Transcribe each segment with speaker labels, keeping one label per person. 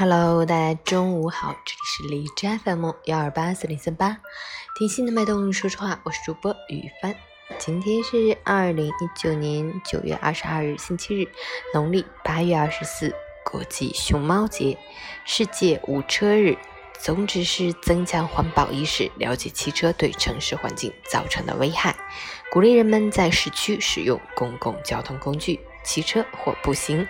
Speaker 1: Hello，大家中午好，这里是荔枝 FM 幺二八四零三八，听心的脉动，说实话，我是主播雨帆。今天是二零一九年九月二十二日，星期日，农历八月二十四，国际熊猫节，世界无车日。宗旨是增强环保意识，了解汽车对城市环境造成的危害，鼓励人们在市区使用公共交通工具。骑车或步行。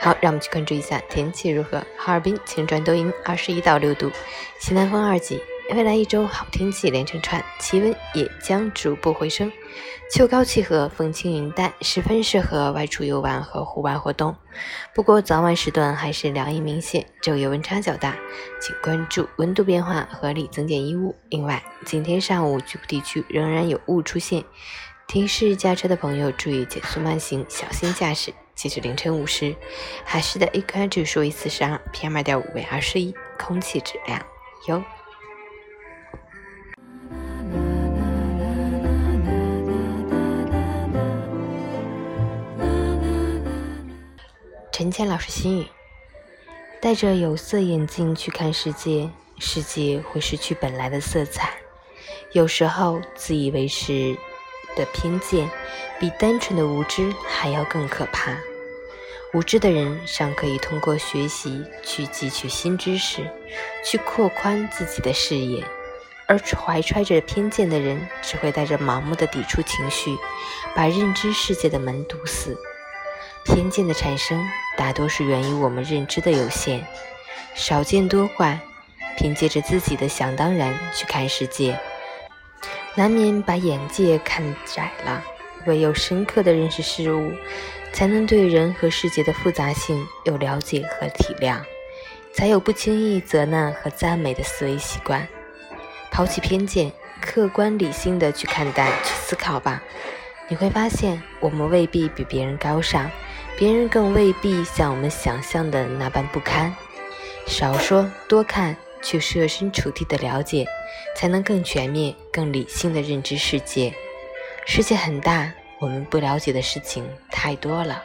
Speaker 1: 好，让我们去关注一下天气如何。哈尔滨晴转多云，二十一到六度，西南风二级。未来一周好天气连成串，气温也将逐步回升。秋高气和，风轻云淡，十分适合外出游玩和户外活动。不过早晚时段还是凉意明显，昼夜温差较大，请关注温度变化，合理增减衣物。另外，今天上午局部地区仍然有雾出现。提示驾车的朋友注意减速慢行，小心驾驶。截止凌晨五时，海市的 AQI 指数为四十二，PM 二点五为二十一，空气质量优。陈倩老师心语：戴着有色眼镜去看世界，世界会失去本来的色彩。有时候，自以为是。的偏见比单纯的无知还要更可怕。无知的人尚可以通过学习去汲取新知识，去扩宽自己的视野；而怀揣着偏见的人，只会带着盲目的抵触情绪，把认知世界的门堵死。偏见的产生，大多是源于我们认知的有限。少见多怪，凭借着自己的想当然去看世界。难免把眼界看窄了，唯有深刻的认识事物，才能对人和世界的复杂性有了解和体谅，才有不轻易责难和赞美的思维习惯。抛弃偏见，客观理性的去看待、去思考吧，你会发现，我们未必比别人高尚，别人更未必像我们想象的那般不堪。少说多看。去设身处地的了解才能更全面更理性的认知世界。世界很大我们不了解的事情太多了。